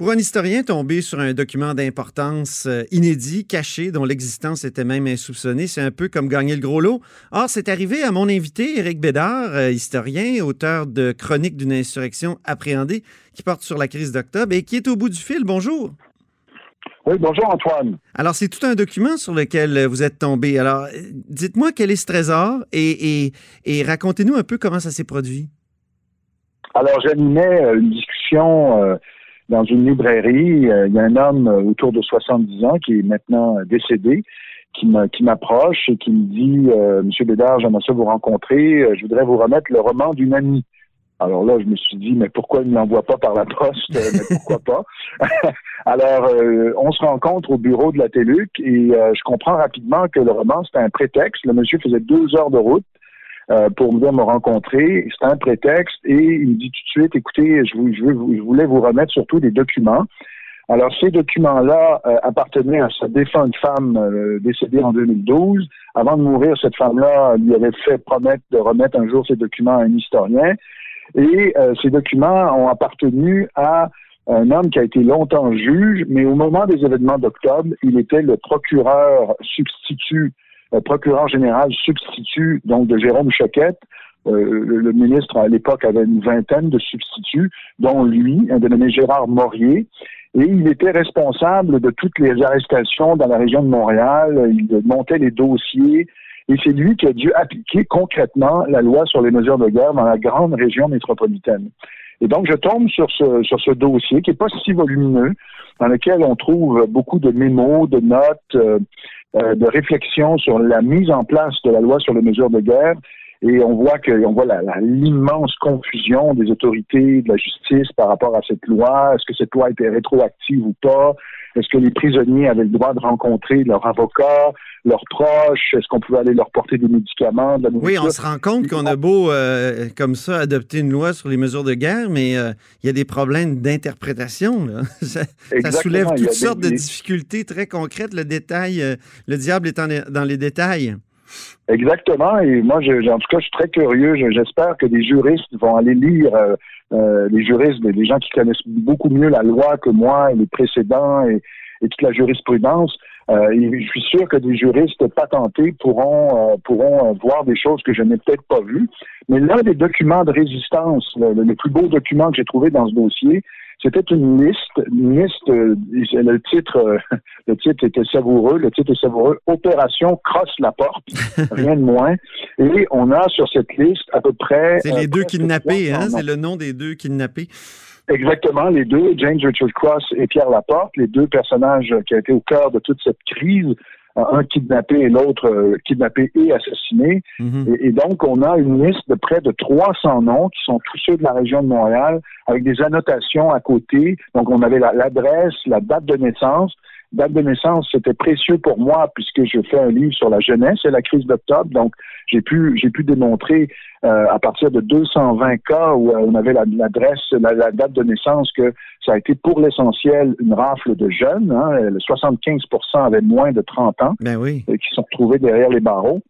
Pour un historien tombé sur un document d'importance euh, inédit, caché, dont l'existence était même insoupçonnée, c'est un peu comme gagner le gros lot. Or, c'est arrivé à mon invité, Éric Bédard, euh, historien, auteur de Chronique d'une insurrection appréhendée, qui porte sur la crise d'octobre et qui est au bout du fil. Bonjour. Oui, bonjour Antoine. Alors, c'est tout un document sur lequel vous êtes tombé. Alors, dites-moi quel est ce trésor et, et racontez-nous un peu comment ça s'est produit. Alors, j'animais euh, une discussion dans une librairie. Euh, il y a un homme euh, autour de 70 ans qui est maintenant décédé qui m'approche et qui me dit euh, Monsieur Bédard, j'aimerais ça vous rencontrer. Je voudrais vous remettre le roman d'une amie. Alors là, je me suis dit, mais pourquoi il ne l'envoie pas par la poste? mais pourquoi pas? Alors, on se rencontre au bureau de la TELUC et je comprends rapidement que le roman, c'était un prétexte. Le monsieur faisait deux heures de route euh, pour venir me rencontrer. C'est un prétexte et il me dit tout de suite, écoutez, je, voulais vous remettre surtout des documents. Alors, ces documents-là euh, appartenaient à sa défunte femme euh, décédée en 2012. Avant de mourir, cette femme-là lui avait fait promettre de remettre un jour ces documents à un historien. Et ces documents ont appartenu à un homme qui a été longtemps juge, mais au moment des événements d'octobre, il était le procureur substitut procureur général substitut donc de Jérôme Choquette. Euh, le, ministre à l'époque avait une vingtaine de substituts, dont lui, un dénommé Gérard Morier, et il était responsable de toutes les arrestations dans la région de Montréal. Il montait les dossiers. Et c'est lui qui a dû appliquer concrètement la loi sur les mesures de guerre dans la grande région métropolitaine. Et donc, je tombe sur ce, sur ce dossier qui n'est pas si volumineux, dans lequel on trouve beaucoup de mémos, de notes, euh, euh, de réflexion sur la mise en place de la loi sur les mesures de guerre. Et on voit que on voit l'immense confusion des autorités de la justice par rapport à cette loi. Est-ce que cette loi était rétroactive ou pas? Est-ce que les prisonniers avaient le droit de rencontrer leur avocat, leurs proches? Est-ce qu'on pouvait aller leur porter des médicaments de la Oui, on se rend compte qu'on a beau euh, comme ça adopter une loi sur les mesures de guerre, mais euh, il y a des problèmes d'interprétation. Ça, soulève toutes sortes de difficultés très concrètes. Le détail, le diable est dans les détails. Exactement. Et moi, je, en tout cas, je suis très curieux. J'espère que des juristes vont aller lire, euh, euh, les juristes, les gens qui connaissent beaucoup mieux la loi que moi et les précédents et, toute la jurisprudence. Euh, je suis sûr que des juristes patentés pourront pourront voir des choses que je n'ai peut-être pas vues. Mais l'un des documents de résistance, le plus beau document que j'ai trouvé dans ce dossier, c'était une liste, une liste, euh, le titre, euh, le titre était savoureux, le titre est savoureux, Opération Crosse la porte, rien de moins. Et on a sur cette liste à peu près. C'est les euh, deux kidnappés, hein? C'est le nom des deux kidnappés. Exactement, les deux, James Richard Cross et Pierre Laporte, les deux personnages qui ont été au cœur de toute cette crise un kidnappé et l'autre euh, kidnappé et assassiné. Mhm. et, donc, on a une liste de près de 300 noms qui sont tous ceux de la région de Montréal, avec des annotations à côté. Donc, on avait l'adresse, la date de naissance, date de naissance, c'était précieux pour moi puisque je fais un livre sur la jeunesse et la crise d'octobre. Donc, j'ai pu, j'ai pu démontrer euh, à partir de 220 cas où euh, on avait l'adresse, la, date de naissance que ça a été pour l'essentiel une rafle de jeunes. Hein, 75% avaient moins de 30 ans ben oui. Euh, qui sont retrouvés derrière les barreaux.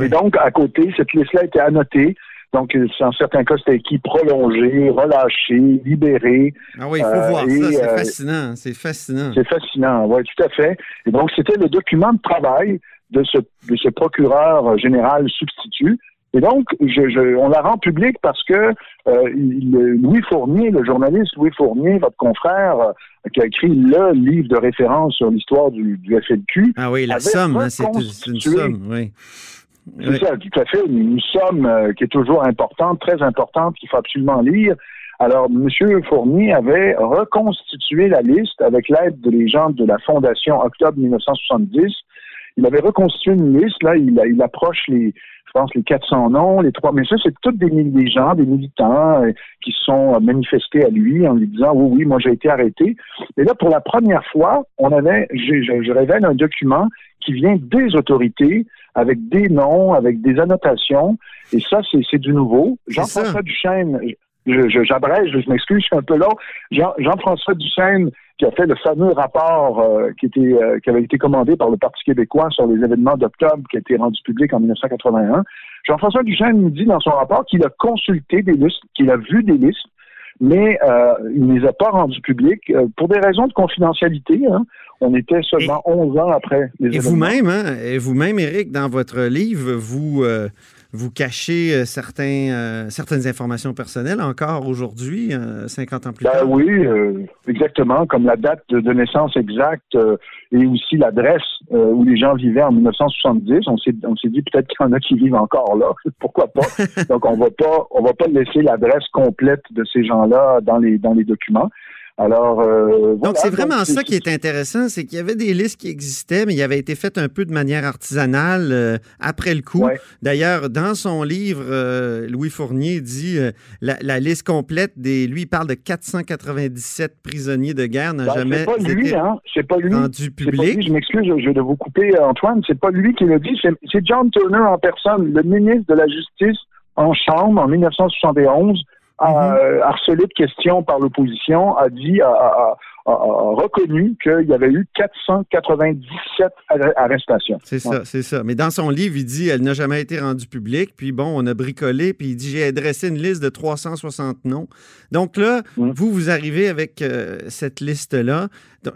Et donc, à côté, cette liste-là a été annotée donc, en certains cas, c'était qui prolongé, relâché, libéré. Ah oui, il faut euh, voir ça, c'est euh, fascinant, c'est fascinant. C'est fascinant, oui, tout à fait. Et donc, c'était le document de travail de ce, de ce procureur général substitut. Et donc, je, on la rend public parce que euh, Louis Fournier, le journaliste Louis Fournier, votre confrère, qui a écrit le livre de référence sur l'histoire du, du, FLQ. Ah oui, la somme, hein, c'est une somme, oui. C'est ça, tout à fait. Une somme euh, qui est toujours importante, très importante, qu'il faut absolument lire. Alors, M. Fournier avait reconstitué la liste avec l'aide des gens de la Fondation Octobre 1970. Il avait reconstitué une liste, là, il, approche les, je pense, les 400 noms, les trois, mais ça, c'est toutes des, des gens, des militants euh, qui sont manifestés à lui en lui disant, oui, oui, moi, j'ai été arrêté. Et là, pour la première fois, on avait, je révèle un document qui vient des autorités avec des noms, avec des annotations. Et ça, c'est du nouveau. Jean-François Duchesne, j'abrège, je, je m'excuse, je suis un peu long. Jean-François Duchesne, qui a fait le fameux rapport euh, qui, était, euh, qui avait été commandé par le Parti québécois sur les événements d'octobre, qui a été rendu public en 1981. Jean-François Duchesne nous dit dans son rapport qu'il a consulté des listes, qu'il a vu des listes, mais il ne les a pas rendus publics pour des raisons de confidentialité. Hein. On était seulement 11 ans après les Et vous-même, hein, et vous-même, Éric, dans votre livre, vous vous cachez euh, certains, euh, certaines informations personnelles encore aujourd'hui, 50 euh, ans plus ben tard? Oui, exactement, comme la date de, naissance exacte et aussi l'adresse où les gens vivaient en 1970. On s'est, on s'est dit peut-être qu'il y en a qui vivent encore là. Pourquoi pas? Donc, on va pas, on va pas laisser l'adresse complète de ces gens-là dans les, dans les documents. Alors, euh, donc c'est vraiment ça qui est intéressant, c'est qu'il y avait des listes qui existaient, mais il avait été fait un peu de manière artisanale euh, après le coup. D'ailleurs, dans son livre, euh, Louis Fournier dit la, liste complète des, lui, il parle de 497 prisonniers de guerre n'a ben, jamais pas lui, été hein? pas lui. rendu public. je m'excuse, je vais vous couper, Antoine. C'est pas lui qui l'a dit, c'est John Turner en personne, le ministre de la Justice en chambre en 1971 a mhm. harcelé de questions par l'opposition, a dit, a, reconnu qu'il y avait eu 497 arrestations. C'est ça, c'est ça. Mais dans son livre, il dit elle n'a jamais été rendue publique. Puis bon, on a bricolé. Puis il dit j'ai adressé une liste de 360 noms. Donc là, vous, vous arrivez avec euh, cette liste-là.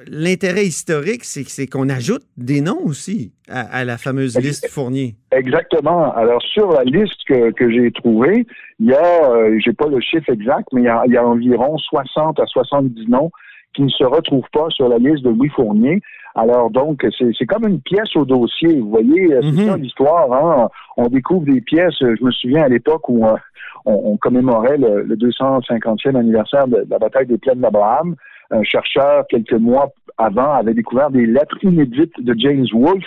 L'intérêt historique, c'est qu'on ajoute des noms aussi à, la fameuse liste Fournier. Exactement. Alors, sur la liste que, que j'ai trouvée, il y a, euh, j'ai pas le chiffre exact, mais il y, a, il y a environ 60 à 70 noms qui ne se retrouvent pas sur la liste de Louis Fournier. Alors donc, c'est comme une pièce au dossier. Vous voyez, euh, c'est mhm. ça l'histoire. Hein? On découvre des pièces. Je me souviens à l'époque où euh, on, commémorait le, le, 250e anniversaire de, la bataille des plaines d'Abraham un chercheur, quelques mois avant, avait découvert des lettres inédites de James Wolfe.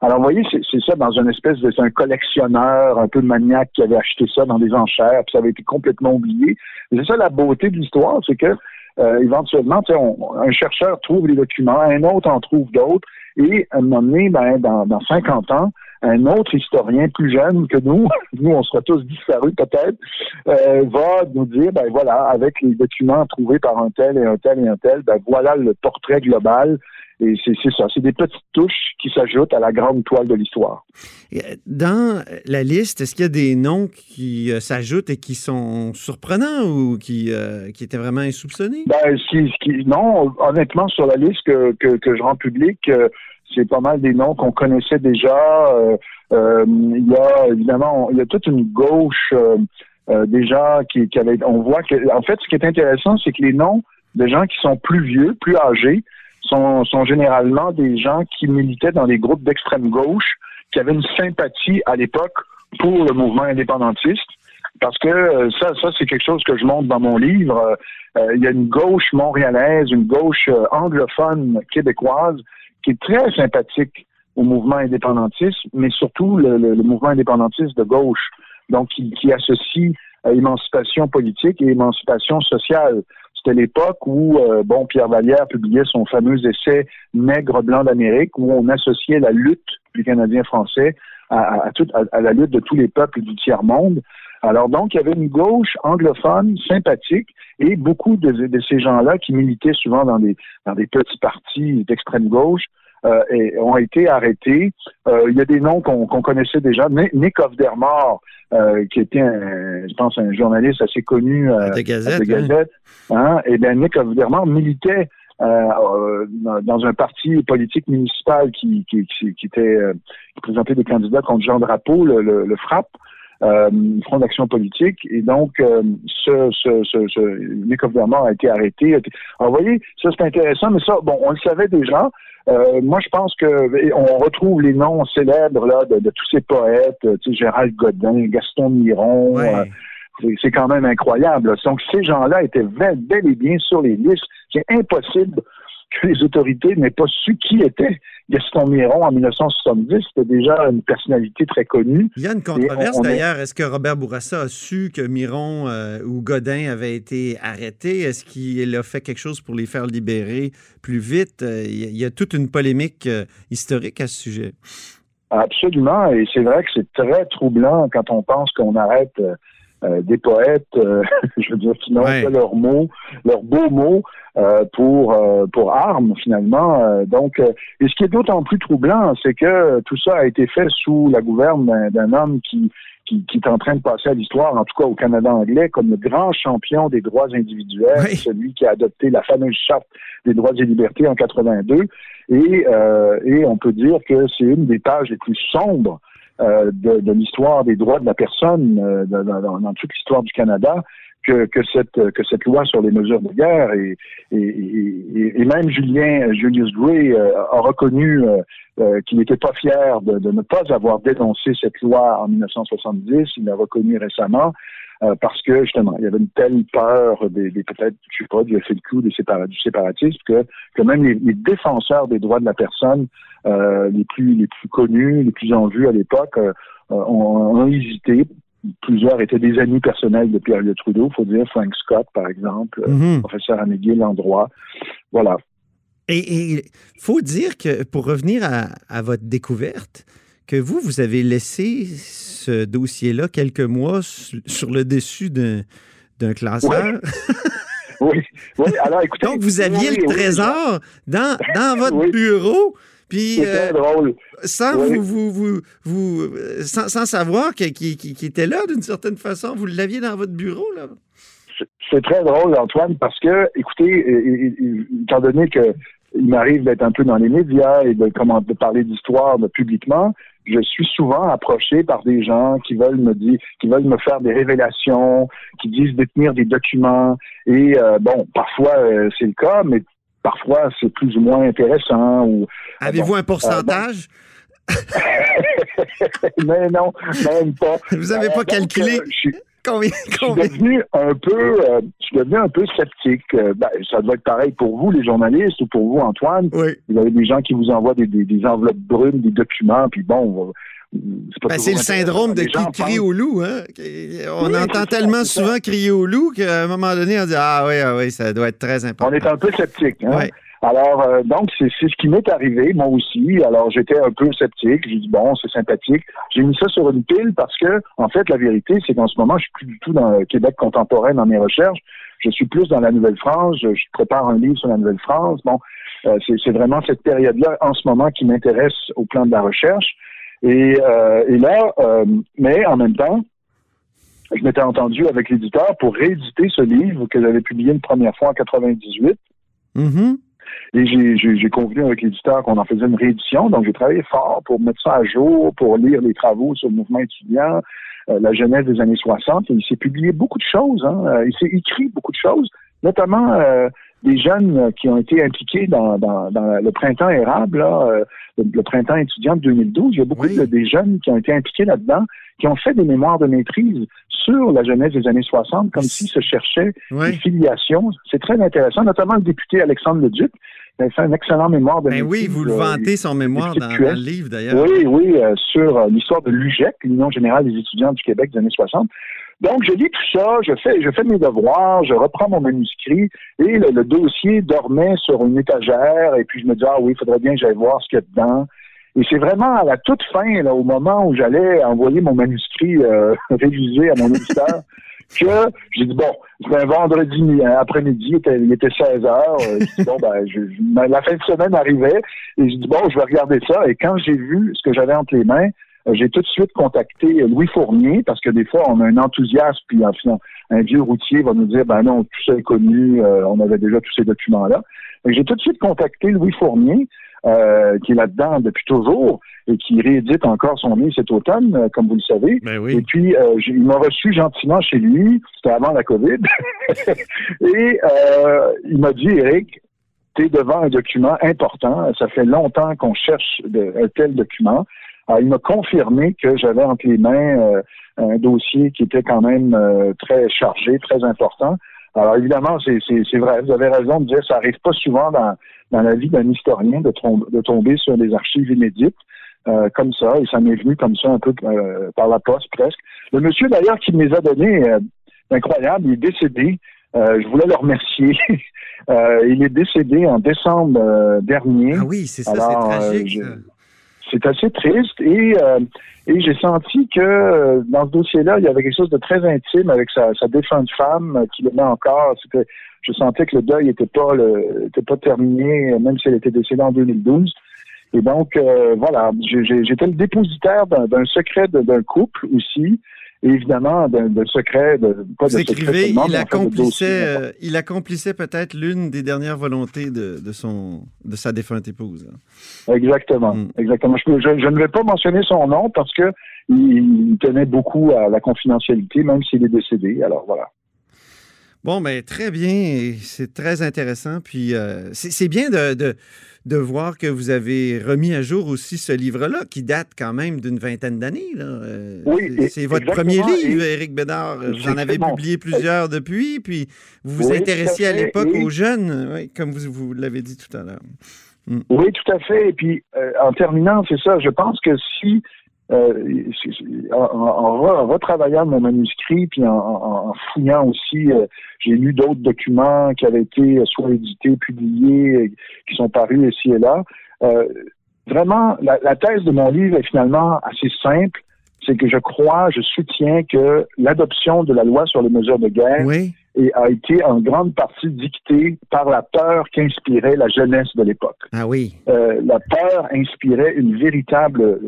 Alors, vous voyez, c'est ça dans une espèce de... C'est un collectionneur un peu maniaque qui avait acheté ça dans des enchères, puis ça avait été complètement oublié. C'est ça la beauté de l'histoire, c'est que euh, éventuellement, un chercheur trouve les documents, un autre en trouve d'autres, et à un moment donné, ben, dans, dans 50 ans, un autre historien plus jeune que nous, nous on sera tous disparus peut-être, euh, va nous dire, ben voilà, avec les documents trouvés par un tel et un tel et un tel, ben voilà le portrait global. Et c'est ça, c'est des petites touches qui s'ajoutent à la grande toile de l'histoire. Euh, dans la liste, est-ce qu'il y a des noms qui euh, s'ajoutent et qui sont surprenants ou qui, qui étaient vraiment insoupçonnés? Ben, non, honnêtement, sur la liste que, que, que je rends publique, c'est pas mal des noms qu'on connaissait déjà. Euh, euh, il y a évidemment, il y a toute une gauche euh, déjà qui, qui avait. On voit que, en fait, ce qui est intéressant, c'est que les noms de gens qui sont plus vieux, plus âgés, sont, sont généralement des gens qui militaient dans des groupes d'extrême gauche, qui avaient une sympathie à l'époque pour le mouvement indépendantiste. Parce que ça, ça c'est quelque chose que je montre dans mon livre. il y a une gauche montréalaise, une gauche anglophone québécoise qui est très sympathique au mouvement indépendantiste, mais surtout le, mouvement indépendantiste de gauche, donc qui, associe euh, émancipation politique et émancipation sociale. C'était l'époque où, euh, bon, Pierre Vallière publiait son fameux essai Nègre blanc d'Amérique, où on associait la lutte du Canadien français à, à, la lutte de tous les peuples du tiers-monde. Alors donc, il y avait une gauche anglophone sympathique et beaucoup de, ces gens-là qui militaient souvent dans des, dans des petits partis d'extrême gauche euh, et ont été arrêtés. Euh, il y a des noms qu'on connaissait déjà. Nick Ofdermore, euh, qui était, un, je pense, un journaliste assez connu euh, de Gazette. De Gazette hein? Et bien, Nick Ofdermore militait euh, dans un parti politique municipal qui, qui, qui, était qui présentait des candidats contre Jean Drapeau, le, le, le FRAP euh, Front d'action politique. Et donc, euh, ce, ce, ce, ce Nick a été arrêté. Alors, vous voyez, ça c'est intéressant, mais ça, bon, on le savait déjà. Euh, moi, je pense que on retrouve les noms célèbres là de, tous ces poètes, tu sais, Gérald Godin, Gaston Miron. Euh, c'est quand même incroyable. Donc, ces gens-là étaient bel et bien sur les listes. C'est impossible que les autorités n'aient pas su qui était Gaston Miron en 1970. C'était déjà une personnalité très connue. Il y a une controverse d'ailleurs. Est-ce que Robert Bourassa a su que Miron euh, ou Godin avaient été arrêtés? Est-ce qu'il a fait quelque chose pour les faire libérer plus vite? Euh, il y a toute une polémique euh, historique à ce sujet. Absolument. Et c'est vrai que c'est très troublant quand on pense qu'on arrête euh, des poètes, euh, je veux dire, qui n'ont pas leurs mots, leurs beaux mots euh, pour pour armes finalement. donc, et ce qui est d'autant plus troublant, c'est que tout ça a été fait sous la gouverne d'un homme qui qui, est en train de passer à l'histoire, en tout cas au Canada anglais, comme le grand champion des droits individuels, celui qui a adopté la fameuse charte des droits et libertés en 82. Et, euh, et on peut dire que c'est une des pages les plus sombres euh, de, de l'histoire des droits de la personne euh, dans, toute l'histoire du Canada que, que, cette, que cette loi sur les mesures de guerre et, et, et, même Julien Julius Gray euh, a reconnu euh, euh, qu'il n'était pas fier de, de, ne pas avoir dénoncé cette loi en 1970. Il l'a reconnu récemment parce que justement, il y avait une telle peur des, des peut-être, je sais pas, du FLQ, des du séparatisme, que, que même les, les, défenseurs des droits de la personne les plus les plus connus, les plus en vue à l'époque, ont, ont, hésité plusieurs étaient des amis personnels de Pierre Trudeau, faut dire Frank Scott, par exemple, mhm. professeur à McGill en droit. Voilà. Et il faut dire que, pour revenir à, votre découverte, que vous, vous avez laissé ce dossier-là quelques mois sur le dessus d'un classeur. Oui. oui. alors écoutez. Donc, vous aviez le trésor dans, dans votre bureau. Puis, euh, drôle. Sans, vous, vous, vous, sans, savoir qu'il qui, était là d'une certaine façon, vous l'aviez dans votre bureau, là? C'est très drôle, Antoine, parce que, écoutez, étant donné que il m'arrive d'être un peu dans les médias et de, comment, de parler d'histoire publiquement, je suis souvent approché par des gens qui veulent me dire, qui veulent me faire des révélations, qui disent détenir des documents. Et euh, bon, parfois euh, c'est le cas, mais parfois c'est plus ou moins intéressant. Ou avez-vous un pourcentage? Mais non, même pas. Vous n'avez pas euh, calculé? Combien, je suis devenu un peu, euh, je suis devenu un peu sceptique. Euh, ben, ça doit être pareil pour vous, les journalistes, ou pour vous, Antoine. Oui. Vous avez des gens qui vous envoient des, des, enveloppes brunes, des documents, puis bon, ben, c'est le syndrome de qui crie au loup. Hein? On entend tellement souvent crier au loup qu'à un moment donné, on dit Ah oui, ah oui, ça doit être très important. On est un peu sceptique. Hein? Alors, euh, donc, c'est ce qui m'est arrivé, moi aussi. Alors, j'étais un peu sceptique. J'ai dit, bon, c'est sympathique. J'ai mis ça sur une pile parce que, en fait, la vérité, c'est qu'en ce moment, je suis plus du tout dans le Québec contemporain dans mes recherches. Je suis plus dans la Nouvelle-France. Je, prépare un livre sur la Nouvelle-France. Bon, euh, c'est vraiment cette période-là, en ce moment, qui m'intéresse au plan de la recherche. Et, euh, là, mais en même temps, je m'étais entendu avec l'éditeur pour rééditer ce livre que j'avais publié une première fois en 98. Mm-hmm. Et j'ai convenu avec l'éditeur qu'on en faisait une réédition. Donc, j'ai travaillé fort pour mettre ça à jour, pour lire les travaux sur le mouvement étudiant, euh, la jeunesse des années 60. Et il s'est publié beaucoup de choses. Hein. Il s'est écrit beaucoup de choses, notamment euh, des jeunes qui ont été impliqués dans, dans, dans le printemps érable, là, euh, le, printemps étudiant de 2012. Il y a beaucoup de des jeunes qui ont été impliqués là-dedans, qui ont fait des mémoires de maîtrise sur la jeunesse des années 60, comme s'ils se cherchaient une des filiations. C'est très intéressant, notamment le député Alexandre Leduc, il a fait un excellent mémoire de ben Oui, vous le euh, vantez, son mémoire, dans, le livre, d'ailleurs. Oui, oui, euh, sur l'histoire de l'UGEC, l'Union générale des étudiants du Québec des années 60. Donc, je lis tout ça, je fais, je fais mes devoirs, je reprends mon manuscrit et le, dossier dormait sur une étagère et puis je me dis, ah oui, il faudrait bien que j'aille voir ce qu'il y a dedans. Et c'est vraiment à la toute fin, là, au moment où j'allais envoyer mon manuscrit euh, révisé à mon éditeur, que j'ai dit, bon, c'était un vendredi après-midi, il était 16 heures. Euh, bon, ben, je, la fin de semaine arrivait et j'ai dit, bon, je vais regarder ça. Et quand j'ai vu ce que j'avais entre les mains, j'ai tout de suite contacté Louis Fournier parce que des fois, on a un enthousiasme, puis enfin, un vieux routier va nous dire, ben non, tout ça est connu, euh, on avait déjà tous ces documents-là. J'ai tout de suite contacté Louis Fournier, euh, qui est là-dedans depuis toujours et qui réédite encore son livre cet automne, comme vous le savez. Ben et puis, il m'a reçu gentiment chez lui, c'était avant la COVID, et il m'a dit, Eric, tu es devant un document important, ça fait longtemps qu'on cherche un tel document. Alors, il m'a confirmé que j'avais entre les mains euh, un dossier qui était quand même euh, très chargé, très important. Alors évidemment, c'est vrai, vous avez raison de dire que ça arrive pas souvent dans, dans la vie d'un historien de, de, tomber sur des archives inédites euh, comme ça, et ça m'est venu comme ça un peu par la poste presque. Le monsieur d'ailleurs qui me les a donnés, incroyable, il est décédé. je voulais le remercier. il est décédé en décembre dernier. Ah oui, c'est ça, c'est tragique c'est assez triste et, euh, et j'ai senti que euh, dans ce dossier-là, il y avait quelque chose de très intime avec sa, défunte femme euh, qui met encore. Je sentais que le deuil n'était pas, terminé, même si elle était décédée en 2012. Et donc, voilà, j'étais le dépositaire d'un secret d'un couple aussi, évidemment d'un secret de pas Vous écrivez, il, accomplissait, euh, il accomplissait peut-être l'une des dernières volontés de, de, son de sa défunte épouse. Exactement, mm. exactement. Je, je, ne vais pas mentionner son nom parce que il, tenait beaucoup à la confidentialité, même s'il est décédé. Alors voilà. Bon, mais ben, très bien. C'est très intéressant. Puis euh, c'est bien de de voir que vous avez remis à jour aussi ce livre-là, qui date quand même d'une vingtaine d'années. Euh, oui, c'est votre premier livre, Éric Bédard. Vous en avez publié plusieurs depuis, puis vous vous intéressiez à, l'époque aux jeunes, comme vous, vous l'avez dit tout à l'heure. Hmm. Oui, tout à fait. Et puis, euh, en terminant, c'est ça, je pense que si euh, en, retravaillant mon manuscrit, puis en, fouillant aussi, euh, j'ai lu d'autres documents qui avaient été soit édités, publiés, qui sont parus ici et là. Euh, vraiment, la, thèse de mon livre est finalement assez simple. C'est que je crois, je soutiens que l'adoption de la loi sur les mesures de guerre a été en grande partie dictée par la peur qu'inspirait la jeunesse de l'époque. Ah oui. la peur inspirait une véritable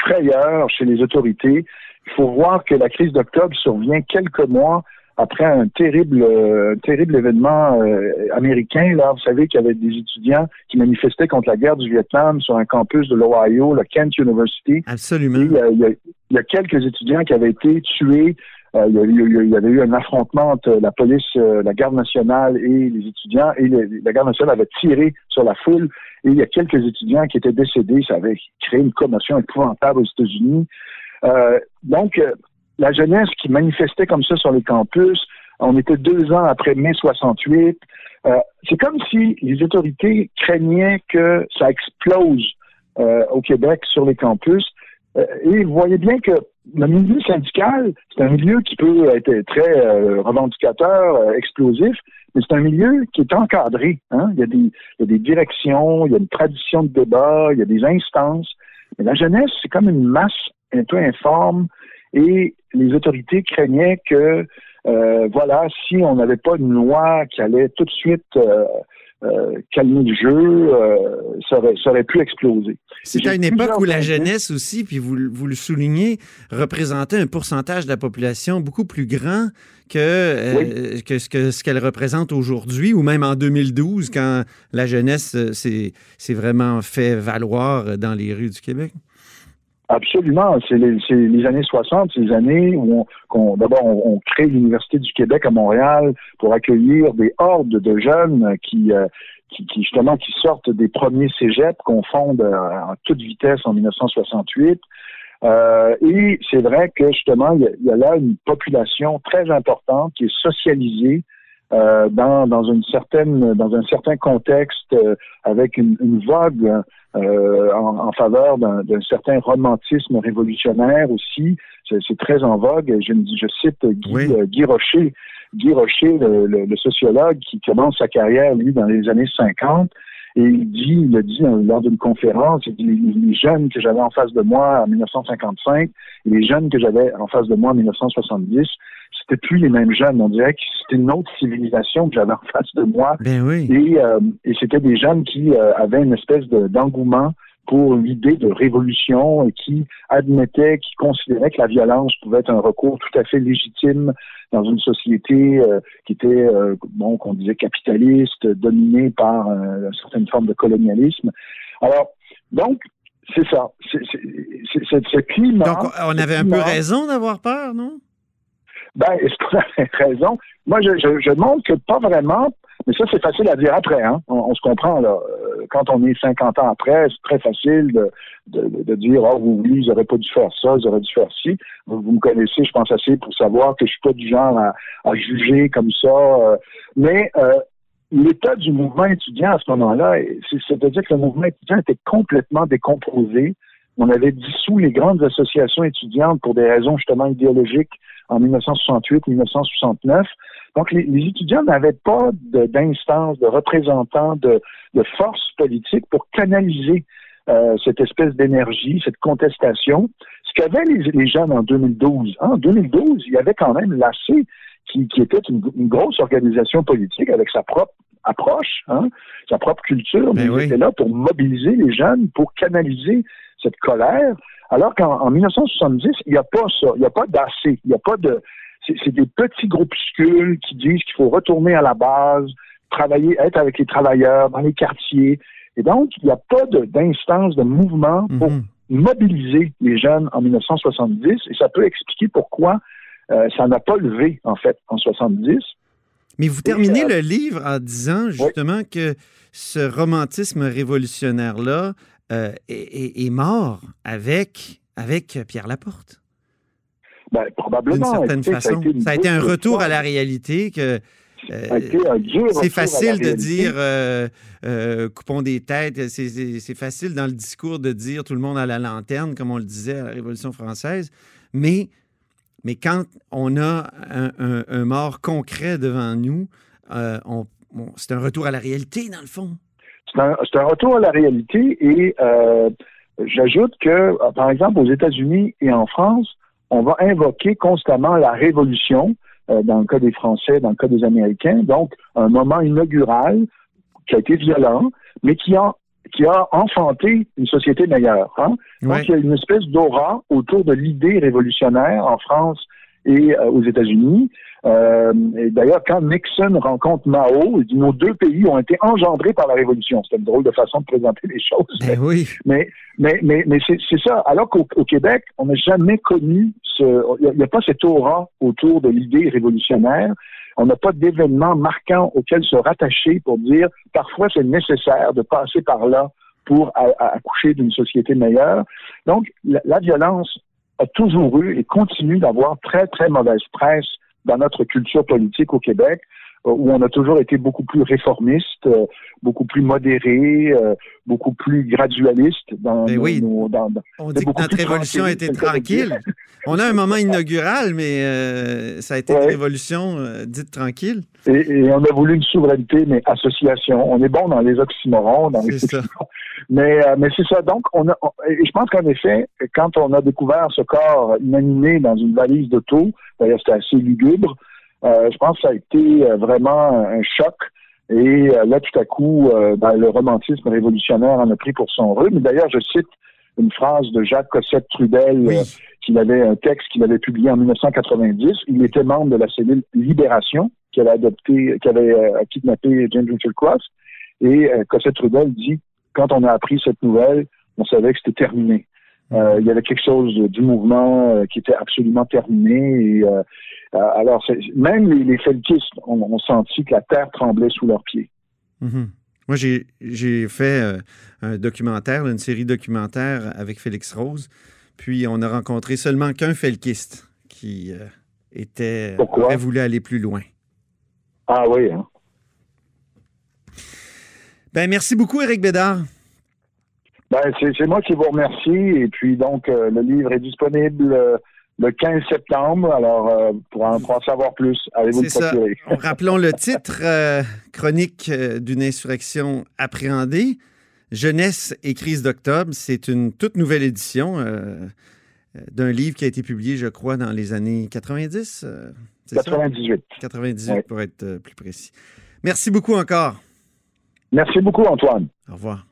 frayeur chez les autorités. Il faut voir que la crise d'octobre survient quelques mois après un terrible, euh, terrible événement euh, américain. Là, vous savez qu'il y avait des étudiants qui manifestaient contre la guerre du Vietnam sur un campus de l'Ohio, le Kent University. Absolument. il, y a, quelques étudiants qui avaient été tués. Euh, il, y avait eu un affrontement entre la police, la garde nationale et les étudiants, et la garde nationale avait tiré sur la foule. Et il y a quelques étudiants qui étaient décédés. Ça avait créé une commotion épouvantable aux États-Unis. Euh, donc, euh, la jeunesse qui manifestait comme ça sur les campus, on était deux ans après mai 68. Euh, c'est comme si les autorités craignaient que ça explose au Québec sur les campus. Et vous voyez bien que le milieu syndical, c'est un milieu qui peut être très revendicateur, explosif, mais c'est un milieu qui est encadré. Hein? Il, y a des, il y a des directions, il y a une tradition de débat, il y a des instances. Mais la jeunesse, c'est comme une masse un peu informe et les autorités craignaient que, euh, voilà, si on n'avait pas une loi qui allait tout de suite euh, calmer le jeu, euh, ça, aurait, pu exploser. C'est à une époque où la jeunesse aussi, puis vous, vous le soulignez, représentait un pourcentage de la population beaucoup plus grand que, euh, que ce qu'elle représente aujourd'hui, ou même en 2012, quand la jeunesse s'est vraiment fait valoir dans les rues du Québec. Absolument. C'est les, années 60, ces années où on, d'abord on, crée l'Université du Québec à Montréal pour accueillir des hordes de jeunes qui, euh, justement qui sortent des premiers cégeps qu'on fonde euh, en toute vitesse en 1968. Euh, et c'est vrai que justement, il y, a, là une population très importante qui est socialisée euh, dans, dans une certaine dans un certain contexte avec une, une vogue euh, en, faveur d'un certain romantisme révolutionnaire aussi. C'est très en vogue. Je, je cite Guy, euh, Guy Rocher, Guy Rocher, le, le, sociologue qui commence sa carrière, lui, dans les années 50. Et il dit, il a dit lors d'une conférence, il dit, les, jeunes que j'avais en face de moi en 1955 et les jeunes que j'avais en face de moi en 1970, c'était plus les mêmes jeunes. On dirait que c'était une autre civilisation que j'avais en face de moi. Ben oui. Et, euh, et c'était des jeunes qui euh, avaient une espèce d'engouement pour l'idée de révolution et qui admettaient, qui considéraient que la violence pouvait être un recours tout à fait légitime dans une société euh, qui était, bon, qu'on disait capitaliste, dominée par une certaine forme de colonialisme. Alors, donc, c'est ça. C'est ce climat. Donc, on avait un peu raison d'avoir peur, non? Ben, est-ce qu'on a raison? Moi, je, je, je montre que pas vraiment, mais ça, c'est facile à dire après, hein? On, se comprend, là. Euh, quand on est 50 ans après, c'est très facile de, de, de dire, oh, oui, ils n'auraient pas dû faire ça, auraient dû faire ci. Vous, me connaissez, je pense assez pour savoir que je suis pas du genre à, à juger comme ça. Euh. mais euh, l'état du mouvement étudiant à ce moment-là, c'est-à-dire que le mouvement étudiant était complètement décomposé. On avait dissous les grandes associations étudiantes pour des raisons justement idéologiques en 1968-1969. Donc, les, étudiants n'avaient pas d'instance, de, représentants, de, de force politique pour canaliser euh, cette espèce d'énergie, cette contestation. Ce qu'avaient les, les, jeunes en 2012. En 2012, il y avait quand même l'AC qui, qui était une, grosse organisation politique avec sa propre approche, hein, sa propre culture, mais Ben oui. il était là pour mobiliser les jeunes, pour canaliser cette colère. Alors qu'en en 1970, il n'y a pas ça, il n'y a pas d'AC, il n'y a pas de... C'est des petits groupuscules qui disent qu'il faut retourner à la base, travailler, être avec les travailleurs dans les quartiers. Et donc, il n'y a pas d'instance, de, mouvement pour Mhm. mobiliser les jeunes en 1970 et ça peut expliquer pourquoi euh, ça n'a pas levé, en fait, en 70. Mais vous terminez euh, le livre en disant justement que ce romantisme révolutionnaire-là euh, est, mort avec, avec Pierre Laporte, Ben, d'une probablement. certaine Écoutez, façon. une Ça a été un retour à la réalité que c'est facile de dire euh, euh, coupons des têtes. C'est- facile dans le discours de dire tout le monde à la lanterne, comme on le disait à la Révolution française. Mais, mais quand on a un, un- un mort concret devant nous, euh, on- on- c'est un retour à la réalité, dans le fond. C'est un, retour à la réalité et euh, j'ajoute que, euh, par exemple, aux États-Unis et en France, on va invoquer constamment la révolution, euh, dans le cas des Français, dans le cas des Américains, donc un moment inaugural qui a été violent, mais qui a, qui a enfanté une société meilleure. Hein? Ouais. Donc, il y a une espèce d'aura autour de l'idée révolutionnaire en France et euh, aux États-Unis. Euh, D'ailleurs, quand Nixon rencontre Mao, il dit nos deux pays ont été engendrés par la Révolution. C'est une drôle de façon de présenter les choses. Ben oui. Mais, mais, mais, mais c'est ça. Alors qu'au au Québec, on n'a jamais connu ce. Il n'y a, pas cette aura autour de l'idée révolutionnaire. On n'a pas d'événement marquant auquel se rattacher pour dire parfois c'est nécessaire de passer par là pour accoucher d'une société meilleure. Donc, la, la violence a toujours eu et continue d'avoir très, très mauvaise presse dans notre culture politique au Québec, euh, où on a toujours été beaucoup plus réformiste, euh, beaucoup plus modéré, euh, beaucoup plus gradualiste dans, Ben nos- oui. nos- dans- dans- On dit que notre révolution a tranquille, été tranquille. On a un moment inaugural, mais euh, ça a été Ouais. une révolution euh, dite tranquille. Et, et on a voulu une souveraineté, mais association. On est bon dans les oxymorons, dans les. Mais, euh, mais c'est ça. Donc, on a, on- et je pense qu'en effet, quand on a découvert ce corps inanimé dans une valise d'auto, d'ailleurs c'était assez lugubre, euh, je pense que ça a été euh, vraiment un choc. Et euh, là, tout à coup, euh, ben, le romantisme révolutionnaire en a pris pour son rhume. D'ailleurs, je cite une phrase de Jacques Cossette Trudel, Oui. euh, qu'il avait un texte qu'il avait publié en 1990. Il était membre de la cellule Libération, qui avait adopté, qui avait euh, kidnappé James Richard Cross. Et euh, Cossette Trudel dit quand on a appris cette nouvelle, on savait que c'était terminé. Euh, il y avait quelque chose du mouvement euh, qui était absolument terminé. Et, euh, alors, même les, les felkistes ont, ont senti que la terre tremblait sous leurs pieds. Mhm. Moi, j'ai fait un documentaire, une série documentaire avec Félix Rose. Puis, on a rencontré seulement qu'un felkiste qui était, Pourquoi? aurait voulu aller plus loin. Ah oui, hein? Ben, merci beaucoup, Éric Bédard. Ben, c'est moi qui vous remercie. Et puis, donc, euh, le livre est disponible euh, le 15 septembre. Alors, euh, pour, en, pour en savoir plus, allez-vous le ça. procurer. Rappelons le titre Chronique d'une insurrection appréhendée. Jeunesse et crise d'octobre. C'est une toute nouvelle édition d'un livre qui a été publié, je crois, dans les années 90. euh, c'est ça? 98. 98 Ouais. pour être plus précis. Merci beaucoup encore. Merci beaucoup, Antoine. Au revoir.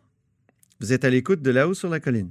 Vous êtes à l'écoute de là-haut sur la colline.